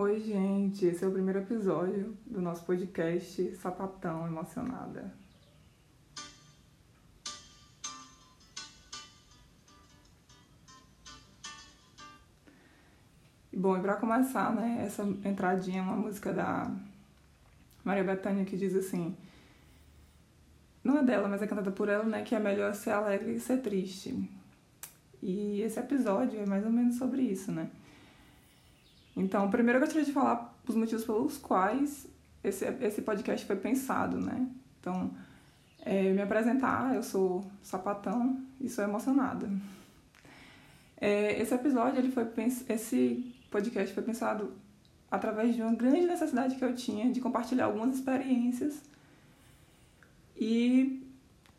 Oi, gente, esse é o primeiro episódio do nosso podcast Sapatão Emocionada. Bom, e para começar, né, essa entradinha é uma música da Maria Bethânia que diz assim: não é dela, mas é cantada por ela, né, que é melhor ser alegre e ser triste. E esse episódio é mais ou menos sobre isso, né? Então, primeiro eu gostaria de falar os motivos pelos quais esse, esse podcast foi pensado, né? Então, é, me apresentar, eu sou sapatão e sou emocionada. É, esse episódio, ele foi esse podcast foi pensado através de uma grande necessidade que eu tinha de compartilhar algumas experiências e,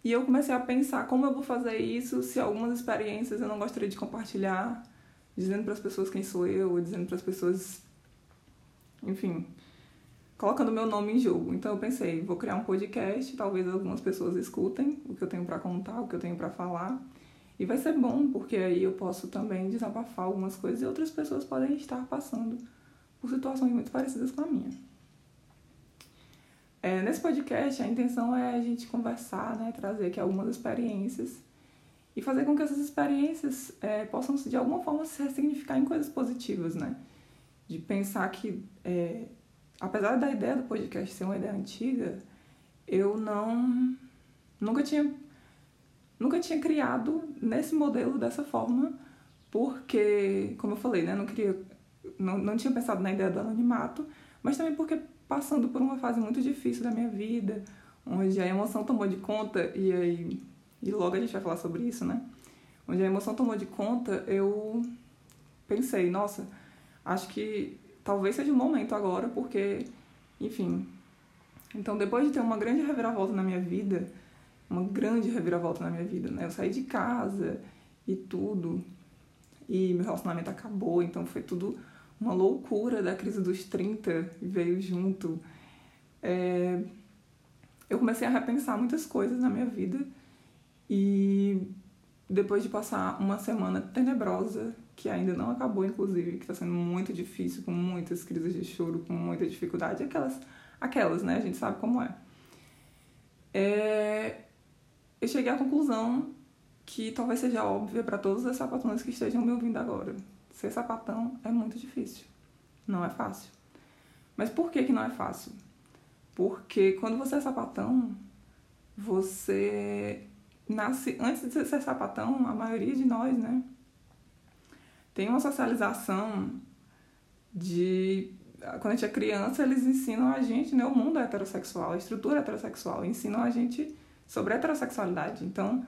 e eu comecei a pensar como eu vou fazer isso se algumas experiências eu não gostaria de compartilhar dizendo para as pessoas quem sou eu, dizendo para as pessoas, enfim, colocando meu nome em jogo. Então eu pensei, vou criar um podcast, talvez algumas pessoas escutem o que eu tenho para contar, o que eu tenho para falar. E vai ser bom, porque aí eu posso também desabafar algumas coisas e outras pessoas podem estar passando por situações muito parecidas com a minha. É, nesse podcast, a intenção é a gente conversar, né, trazer aqui algumas experiências e fazer com que essas experiências é, possam, de alguma forma, se ressignificar em coisas positivas, né? De pensar que, é, apesar da ideia do podcast ser uma ideia antiga, eu não. nunca tinha. nunca tinha criado nesse modelo dessa forma, porque, como eu falei, né? Não queria. Não, não tinha pensado na ideia do anonimato, mas também porque passando por uma fase muito difícil da minha vida, onde a emoção tomou de conta e aí e logo a gente vai falar sobre isso, né? Onde a emoção tomou de conta, eu pensei, nossa, acho que talvez seja o momento agora, porque, enfim. Então, depois de ter uma grande reviravolta na minha vida, uma grande reviravolta na minha vida, né? Eu saí de casa e tudo, e meu relacionamento acabou, então foi tudo uma loucura da crise dos 30 veio junto. É... Eu comecei a repensar muitas coisas na minha vida e depois de passar uma semana tenebrosa, que ainda não acabou, inclusive, que está sendo muito difícil, com muitas crises de choro, com muita dificuldade, aquelas, aquelas, né? A gente sabe como é. é eu cheguei à conclusão que talvez seja óbvia para todos os sapatões que estejam me ouvindo agora. Ser sapatão é muito difícil. Não é fácil. Mas por que, que não é fácil? Porque quando você é sapatão, você nasce antes de ser sapatão, a maioria de nós, né? Tem uma socialização de quando a gente é criança, eles ensinam a gente, né, o mundo heterossexual, a estrutura heterossexual, ensinam a gente sobre a heterossexualidade. Então,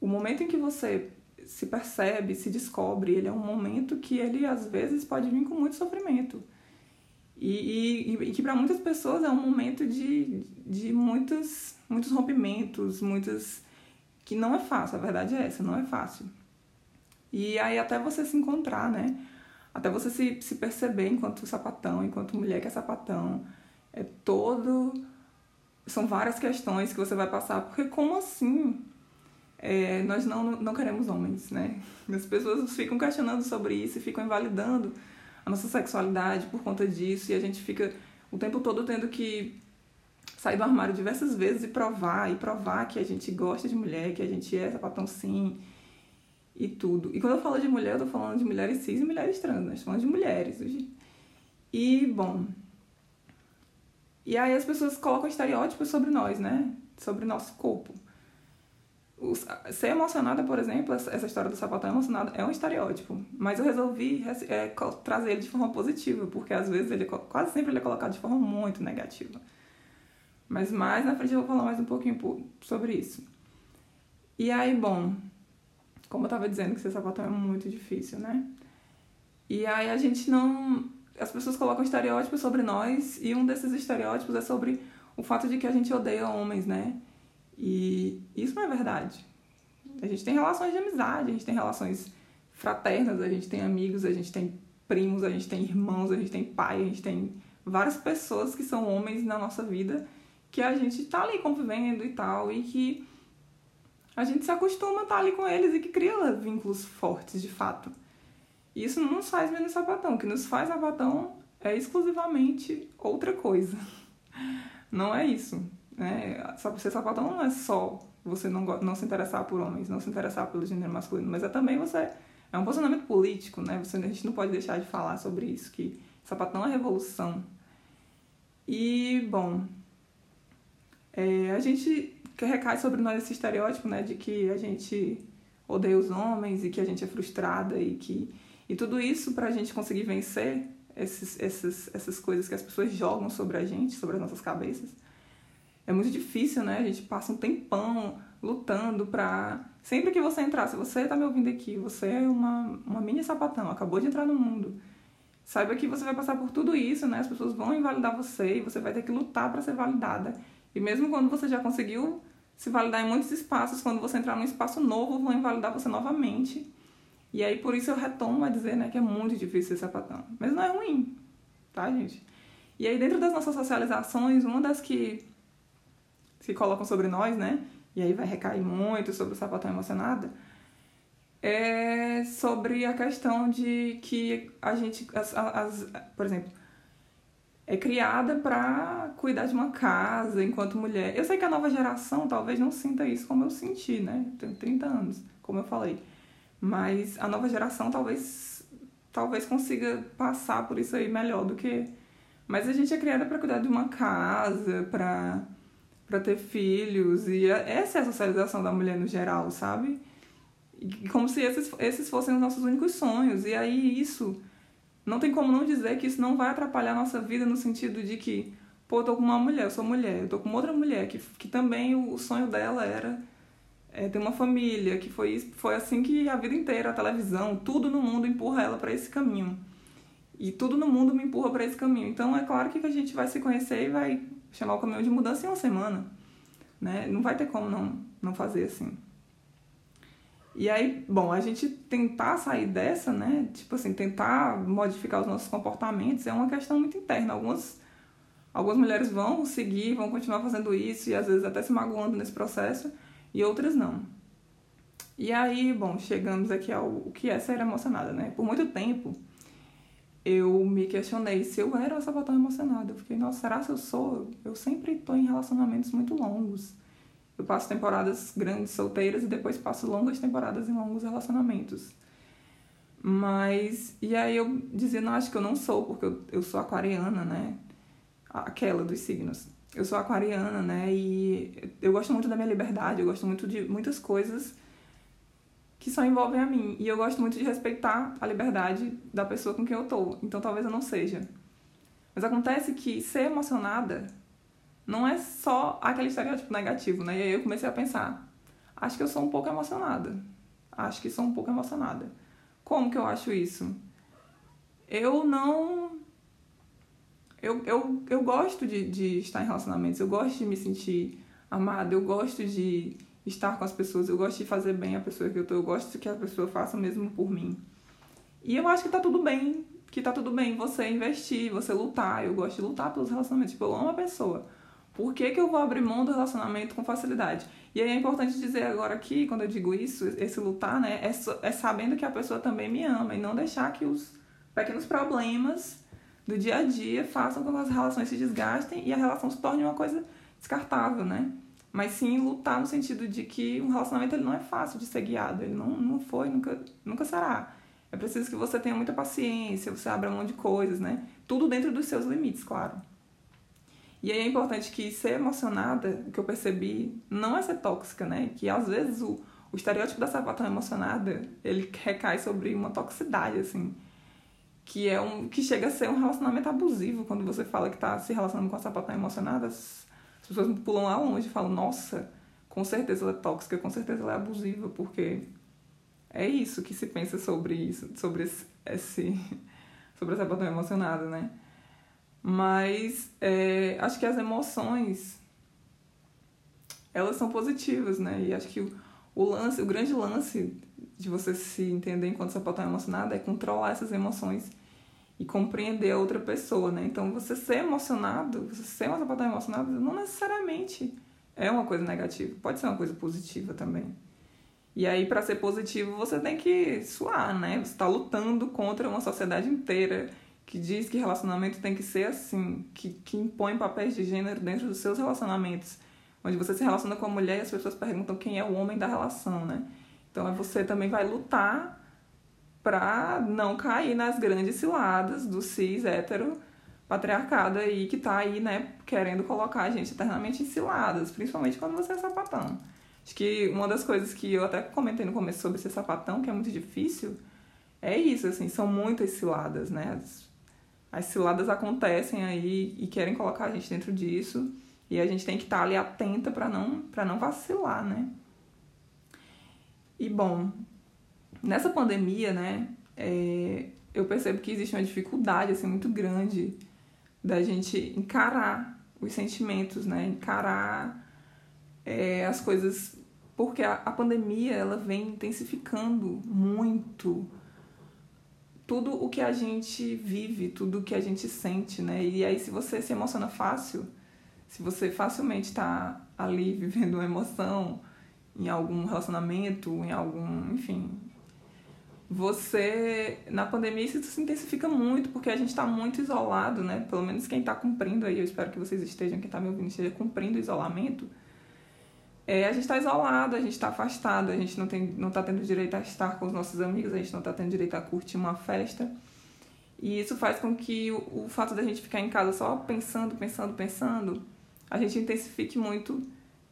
o momento em que você se percebe, se descobre, ele é um momento que ele às vezes pode vir com muito sofrimento. E, e, e que para muitas pessoas é um momento de, de muitos, muitos rompimentos, muitas que não é fácil, a verdade é essa, não é fácil. E aí até você se encontrar, né? Até você se, se perceber enquanto sapatão, enquanto mulher que é sapatão, é todo... São várias questões que você vai passar, porque como assim é, nós não, não queremos homens, né? As pessoas ficam questionando sobre isso e ficam invalidando a nossa sexualidade por conta disso, e a gente fica o tempo todo tendo que sair do armário diversas vezes e provar, e provar que a gente gosta de mulher, que a gente é sapatão sim, e tudo. E quando eu falo de mulher, eu tô falando de mulheres cis e mulheres trans, nós falando de mulheres. E, bom. E aí as pessoas colocam estereótipos sobre nós, né? Sobre nosso corpo. ser emocionada, por exemplo, essa história do sapatão emocionado é um estereótipo. Mas eu resolvi é, trazer ele de forma positiva, porque às vezes ele quase sempre ele é colocado de forma muito negativa. Mas mais na frente eu vou falar mais um pouquinho sobre isso. E aí, bom, como eu tava dizendo que ser sapatão é muito difícil, né? E aí a gente não. As pessoas colocam estereótipos sobre nós, e um desses estereótipos é sobre o fato de que a gente odeia homens, né? E isso não é verdade. A gente tem relações de amizade, a gente tem relações fraternas, a gente tem amigos, a gente tem primos, a gente tem irmãos, a gente tem pai, a gente tem várias pessoas que são homens na nossa vida que a gente tá ali convivendo e tal, e que a gente se acostuma a estar tá ali com eles e que cria vínculos fortes de fato. E isso não nos faz menos sapatão. O que nos faz sapatão é exclusivamente outra coisa. Não é isso. Né? Ser sapatão não é só você não, não se interessar por homens, não se interessar pelo gênero masculino, mas é também você. É um posicionamento político, né? Você, a gente não pode deixar de falar sobre isso, que sapatão é revolução. E, bom, é, a gente recai sobre nós esse estereótipo, né, de que a gente odeia os homens e que a gente é frustrada e que e tudo isso para a gente conseguir vencer esses, esses, essas coisas que as pessoas jogam sobre a gente, sobre as nossas cabeças, é muito difícil, né? A gente passa um tempão lutando pra. Sempre que você entrar, se você tá me ouvindo aqui, você é uma, uma mini sapatão, acabou de entrar no mundo. Saiba que você vai passar por tudo isso, né? As pessoas vão invalidar você e você vai ter que lutar para ser validada. E mesmo quando você já conseguiu se validar em muitos espaços, quando você entrar num espaço novo, vão invalidar você novamente. E aí por isso eu retomo a dizer, né, que é muito difícil ser sapatão. Mas não é ruim, tá, gente? E aí dentro das nossas socializações, uma das que se colocam sobre nós, né? E aí vai recair muito sobre o sapatão emocionado, é sobre a questão de que a gente, as, as, por exemplo, é criada para cuidar de uma casa enquanto mulher. Eu sei que a nova geração talvez não sinta isso como eu senti, né? Tenho 30 anos, como eu falei. Mas a nova geração talvez talvez consiga passar por isso aí melhor do que mas a gente é criada para cuidar de uma casa, para para ter filhos e essa é a socialização da mulher no geral, sabe? E como se esses, esses fossem os nossos únicos sonhos. E aí isso não tem como não dizer que isso não vai atrapalhar a nossa vida no sentido de que, pô, eu tô com uma mulher, eu sou mulher, eu tô com outra mulher que, que também o sonho dela era é, ter uma família, que foi, foi assim que a vida inteira, a televisão, tudo no mundo empurra ela para esse caminho. E tudo no mundo me empurra para esse caminho. Então é claro que a gente vai se conhecer e vai chamar o caminhão de mudança em uma semana. Né? Não vai ter como não, não fazer assim. E aí, bom, a gente tentar sair dessa, né? Tipo assim, tentar modificar os nossos comportamentos é uma questão muito interna. Algumas, algumas mulheres vão seguir, vão continuar fazendo isso e às vezes até se magoando nesse processo, e outras não. E aí, bom, chegamos aqui ao o que é ser emocionada, né? Por muito tempo, eu me questionei se eu era essa sapatão emocionada. Eu fiquei, nossa, será que eu sou? Eu sempre estou em relacionamentos muito longos. Eu passo temporadas grandes solteiras e depois passo longas temporadas em longos relacionamentos. Mas, e aí eu dizia, não, acho que eu não sou, porque eu, eu sou aquariana, né? Aquela dos signos. Eu sou aquariana, né? E eu gosto muito da minha liberdade, eu gosto muito de muitas coisas que só envolvem a mim. E eu gosto muito de respeitar a liberdade da pessoa com quem eu tô. Então talvez eu não seja. Mas acontece que ser emocionada não é só aquele estereótipo negativo, né? E aí eu comecei a pensar: acho que eu sou um pouco emocionada. Acho que sou um pouco emocionada. Como que eu acho isso? Eu não. Eu, eu, eu gosto de, de estar em relacionamentos, eu gosto de me sentir amada, eu gosto de estar com as pessoas, eu gosto de fazer bem a pessoa que eu tô, eu gosto que a pessoa faça o mesmo por mim. E eu acho que tá tudo bem, que tá tudo bem você investir, você lutar. Eu gosto de lutar pelos relacionamentos, tipo, eu amo a pessoa. Por que, que eu vou abrir mão do relacionamento com facilidade? E aí é importante dizer agora aqui, quando eu digo isso, esse lutar, né, é, é sabendo que a pessoa também me ama e não deixar que os pequenos problemas do dia a dia façam com que as relações se desgastem e a relação se torne uma coisa descartável, né? mas sim lutar no sentido de que um relacionamento ele não é fácil de ser guiado, ele não, não foi, nunca, nunca será. É preciso que você tenha muita paciência, você abra mão de coisas, né? Tudo dentro dos seus limites, claro. E aí é importante que ser emocionada, que eu percebi, não é ser tóxica, né? Que às vezes o, o estereótipo da sapatão emocionada, ele recai sobre uma toxicidade, assim. Que é um que chega a ser um relacionamento abusivo quando você fala que tá se relacionando com a sapatão emocionada as pessoas pulam lá longe e falam, nossa, com certeza ela é tóxica, com certeza ela é abusiva, porque é isso que se pensa sobre isso, sobre esse, esse sobre essa botão emocionada, né? Mas é, acho que as emoções elas são positivas, né? E acho que o, o lance, o grande lance de você se entender enquanto sapatão emocionada é controlar essas emoções e compreender a outra pessoa, né? Então, você ser emocionado, você ser uma sapatão emocionada, não necessariamente é uma coisa negativa, pode ser uma coisa positiva também. E aí, para ser positivo, você tem que suar, né? Você está lutando contra uma sociedade inteira que diz que relacionamento tem que ser assim, que, que impõe papéis de gênero dentro dos seus relacionamentos, onde você se relaciona com a mulher e as pessoas perguntam quem é o homem da relação, né? Então você também vai lutar para não cair nas grandes ciladas do cis hétero patriarcado aí que tá aí, né, querendo colocar a gente eternamente em ciladas, principalmente quando você é sapatão. Acho que uma das coisas que eu até comentei no começo sobre ser sapatão, que é muito difícil, é isso, assim, são muitas ciladas, né? As ciladas acontecem aí e querem colocar a gente dentro disso, e a gente tem que estar tá ali atenta para não para não vacilar, né? E bom, nessa pandemia, né, é, eu percebo que existe uma dificuldade assim muito grande da gente encarar os sentimentos, né? Encarar é, as coisas, porque a, a pandemia ela vem intensificando muito tudo o que a gente vive, tudo o que a gente sente, né? E aí se você se emociona fácil, se você facilmente está ali vivendo uma emoção em algum relacionamento, em algum, enfim, você na pandemia isso se intensifica muito porque a gente está muito isolado, né? Pelo menos quem está cumprindo aí, eu espero que vocês estejam, quem está me ouvindo esteja cumprindo o isolamento. É, a gente está isolado, a gente está afastado, a gente não tem, não está tendo direito a estar com os nossos amigos, a gente não está tendo direito a curtir uma festa. E isso faz com que o, o fato da gente ficar em casa só pensando, pensando, pensando, a gente intensifique muito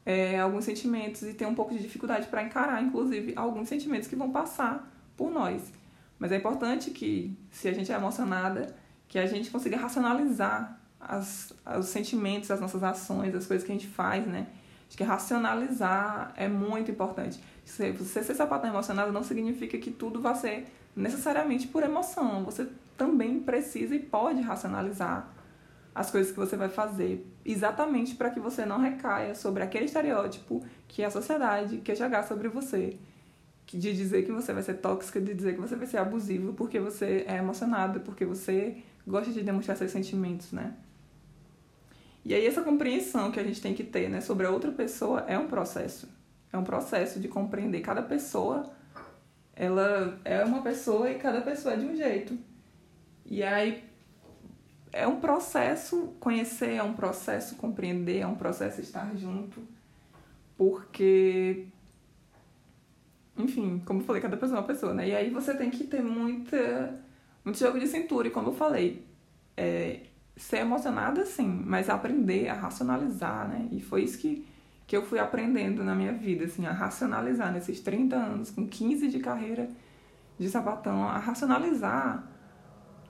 é, alguns sentimentos e tem um pouco de dificuldade para encarar, inclusive, alguns sentimentos que vão passar por nós. Mas é importante que, se a gente é emocionada, que a gente consiga racionalizar as, os sentimentos, as nossas ações, as coisas que a gente faz, né? Acho que racionalizar é muito importante. Se você ser sapatão emocionado não significa que tudo vai ser necessariamente por emoção. Você também precisa e pode racionalizar as coisas que você vai fazer, exatamente para que você não recaia sobre aquele estereótipo que a sociedade quer jogar sobre você de dizer que você vai ser tóxica, de dizer que você vai ser abusivo porque você é emocionado, porque você gosta de demonstrar seus sentimentos, né? E aí essa compreensão que a gente tem que ter, né, sobre a outra pessoa é um processo. É um processo de compreender cada pessoa, ela é uma pessoa e cada pessoa é de um jeito. E aí é um processo conhecer, é um processo compreender, é um processo estar junto, porque enfim, como eu falei, cada pessoa é uma pessoa, né? E aí você tem que ter muita, muito jogo de cintura. E como eu falei, é, ser emocionada sim, mas aprender a racionalizar, né? E foi isso que, que eu fui aprendendo na minha vida, assim, a racionalizar nesses 30 anos, com 15 de carreira de sapatão, a racionalizar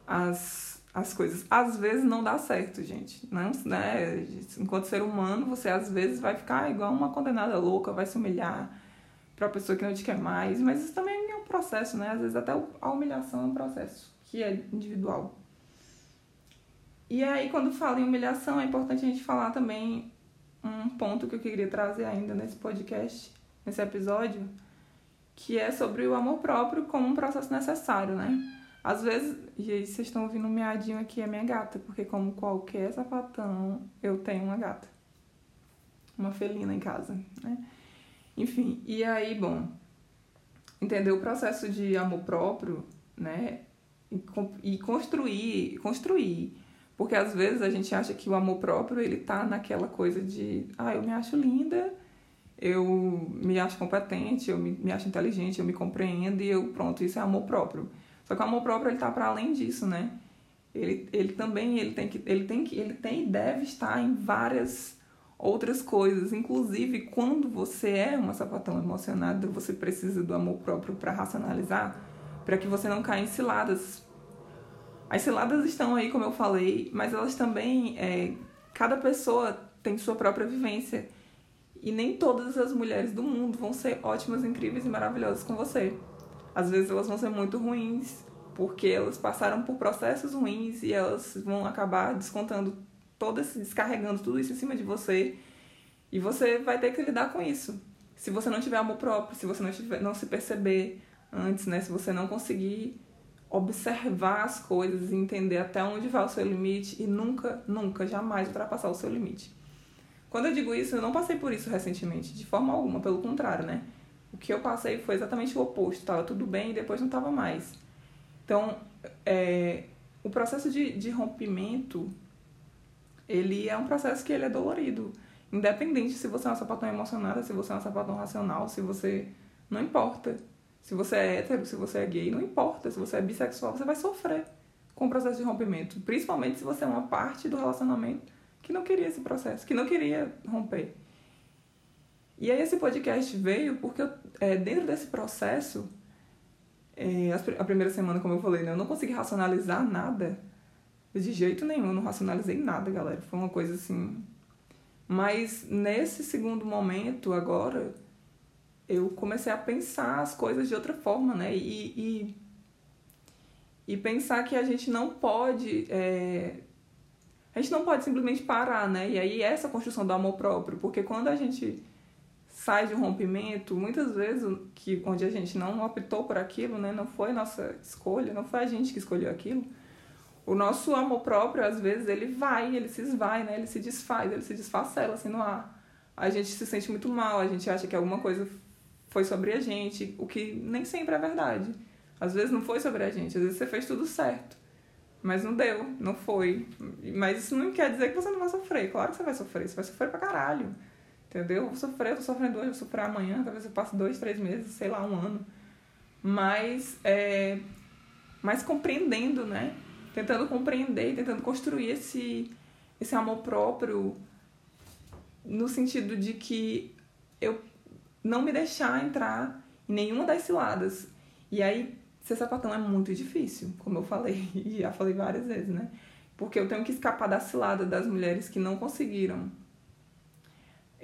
as, as coisas. Às vezes não dá certo, gente. Não, né? Enquanto ser humano, você às vezes vai ficar igual uma condenada louca, vai se humilhar para a pessoa que não te quer mais, mas isso também é um processo, né? Às vezes até a humilhação é um processo que é individual. E aí, quando fala em humilhação, é importante a gente falar também um ponto que eu queria trazer ainda nesse podcast, nesse episódio, que é sobre o amor próprio como um processo necessário, né? Às vezes, e aí vocês estão ouvindo um miadinho aqui, é minha gata, porque como qualquer sapatão, eu tenho uma gata. Uma felina em casa, né? Enfim, e aí, bom, entender o processo de amor próprio, né? E construir, construir. Porque às vezes a gente acha que o amor próprio, ele tá naquela coisa de, ah, eu me acho linda, eu me acho competente, eu me, me acho inteligente, eu me compreendo e eu, pronto, isso é amor próprio. Só que o amor próprio, ele tá para além disso, né? Ele, ele também, ele tem que, ele tem que, ele tem e deve estar em várias outras coisas. Inclusive, quando você é uma sapatão emocionada, você precisa do amor próprio para racionalizar, para que você não caia em ciladas. As ciladas estão aí, como eu falei, mas elas também. É, cada pessoa tem sua própria vivência. E nem todas as mulheres do mundo vão ser ótimas, incríveis e maravilhosas com você. Às vezes elas vão ser muito ruins, porque elas passaram por processos ruins e elas vão acabar descontando todo esse, descarregando tudo isso em cima de você. E você vai ter que lidar com isso. Se você não tiver amor próprio, se você não, tiver, não se perceber antes, né? Se você não conseguir observar as coisas e entender até onde vai o seu limite e nunca, nunca, jamais ultrapassar o seu limite. Quando eu digo isso, eu não passei por isso recentemente, de forma alguma, pelo contrário, né? O que eu passei foi exatamente o oposto, tava tudo bem e depois não tava mais. Então, é, o processo de, de rompimento, ele é um processo que ele é dolorido. Independente se você é uma sapatão emocionada, se você é uma sapatão racional, se você... Não importa. Se você é hétero, se você é gay, não importa. Se você é bissexual, você vai sofrer com o processo de rompimento. Principalmente se você é uma parte do relacionamento que não queria esse processo, que não queria romper. E aí esse podcast veio porque eu, é, dentro desse processo, é, a primeira semana, como eu falei, né, eu não consegui racionalizar nada. De jeito nenhum, não racionalizei nada, galera. Foi uma coisa assim. Mas nesse segundo momento, agora, eu comecei a pensar as coisas de outra forma, né? E, e, e pensar que a gente não pode. É, a gente não pode simplesmente parar, né? E aí essa construção do amor próprio, porque quando a gente sai de um rompimento, muitas vezes que onde a gente não optou por aquilo, né, não foi nossa escolha, não foi a gente que escolheu aquilo. O nosso amor próprio, às vezes, ele vai, ele se esvai, né? Ele se desfaz, ele se desfacela assim no ar. A gente se sente muito mal, a gente acha que alguma coisa foi sobre a gente, o que nem sempre é verdade. Às vezes não foi sobre a gente, às vezes você fez tudo certo. Mas não deu, não foi. Mas isso não quer dizer que você não vai sofrer. Claro que você vai sofrer, você vai sofrer pra caralho. Entendeu? Eu vou sofrer, eu tô sofrendo hoje, eu vou sofrer amanhã, talvez eu passe dois, três meses, sei lá, um ano. Mas, é, mas compreendendo, né? Tentando compreender, tentando construir esse, esse amor próprio no sentido de que eu não me deixar entrar em nenhuma das ciladas. E aí, ser sapatão é muito difícil, como eu falei, e já falei várias vezes, né? Porque eu tenho que escapar da cilada das mulheres que não conseguiram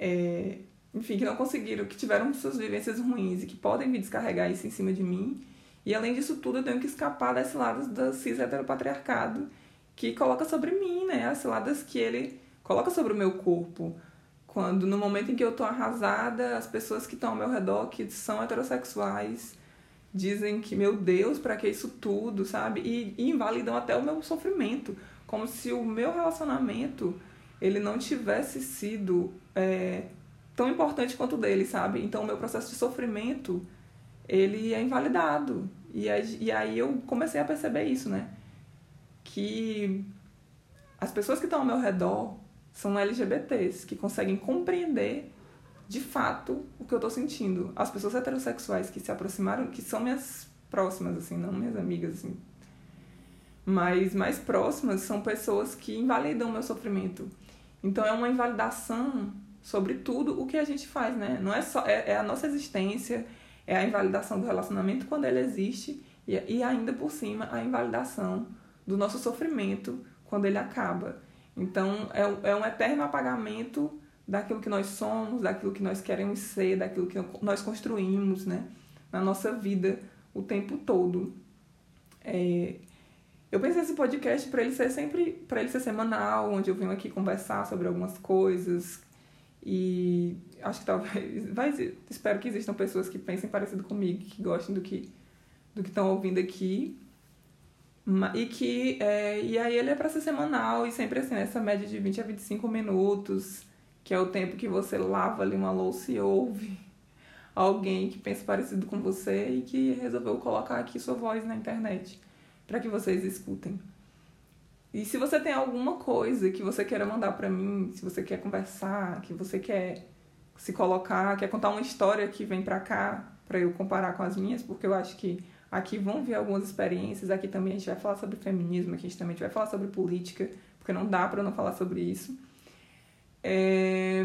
é, enfim, que não conseguiram, que tiveram suas vivências ruins e que podem me descarregar isso em cima de mim. E além disso tudo, eu tenho que escapar das ciladas do cis heteropatriarcado que coloca sobre mim, né? As ciladas que ele coloca sobre o meu corpo. Quando no momento em que eu tô arrasada, as pessoas que estão ao meu redor, que são heterossexuais, dizem que, meu Deus, para que isso tudo, sabe? E, e invalidam até o meu sofrimento. Como se o meu relacionamento ele não tivesse sido é, tão importante quanto o dele, sabe? Então, o meu processo de sofrimento, ele é invalidado. E e aí eu comecei a perceber isso, né? Que as pessoas que estão ao meu redor são LGBTs, que conseguem compreender de fato o que eu tô sentindo. As pessoas heterossexuais que se aproximaram, que são minhas próximas, assim, não minhas amigas, assim, mas mais próximas, são pessoas que invalidam meu sofrimento. Então é uma invalidação sobre tudo o que a gente faz, né? Não é só é, é a nossa existência, é a invalidação do relacionamento quando ele existe e, e ainda por cima a invalidação do nosso sofrimento quando ele acaba. Então é, é um eterno apagamento daquilo que nós somos, daquilo que nós queremos ser, daquilo que nós construímos, né? Na nossa vida o tempo todo. É, eu pensei esse podcast para ele ser sempre, para ele ser semanal, onde eu venho aqui conversar sobre algumas coisas e acho que talvez, espero que existam pessoas que pensem parecido comigo, que gostem do que do que estão ouvindo aqui. E que é, e aí ele é para ser semanal e sempre assim, nessa média de 20 a 25 minutos, que é o tempo que você lava ali uma louça e ouve alguém que pensa parecido com você e que resolveu colocar aqui sua voz na internet para que vocês escutem. E se você tem alguma coisa que você queira mandar para mim, se você quer conversar, que você quer se colocar, quer contar uma história que vem para cá para eu comparar com as minhas, porque eu acho que aqui vão vir algumas experiências, aqui também a gente vai falar sobre feminismo, aqui a gente também vai falar sobre política, porque não dá para não falar sobre isso. É...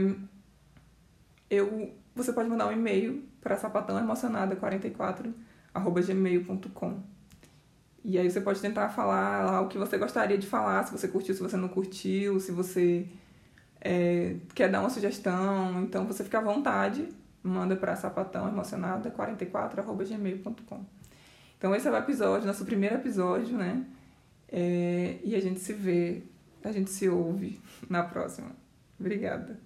Eu, você pode mandar um e-mail para sapatãoemocionada44@gmail.com. E aí você pode tentar falar lá o que você gostaria de falar, se você curtiu, se você não curtiu, se você é, quer dar uma sugestão. Então você fica à vontade, manda para sapatãoemocionada44.gmail.com. Então esse é o episódio, nosso primeiro episódio, né? É, e a gente se vê, a gente se ouve na próxima. Obrigada.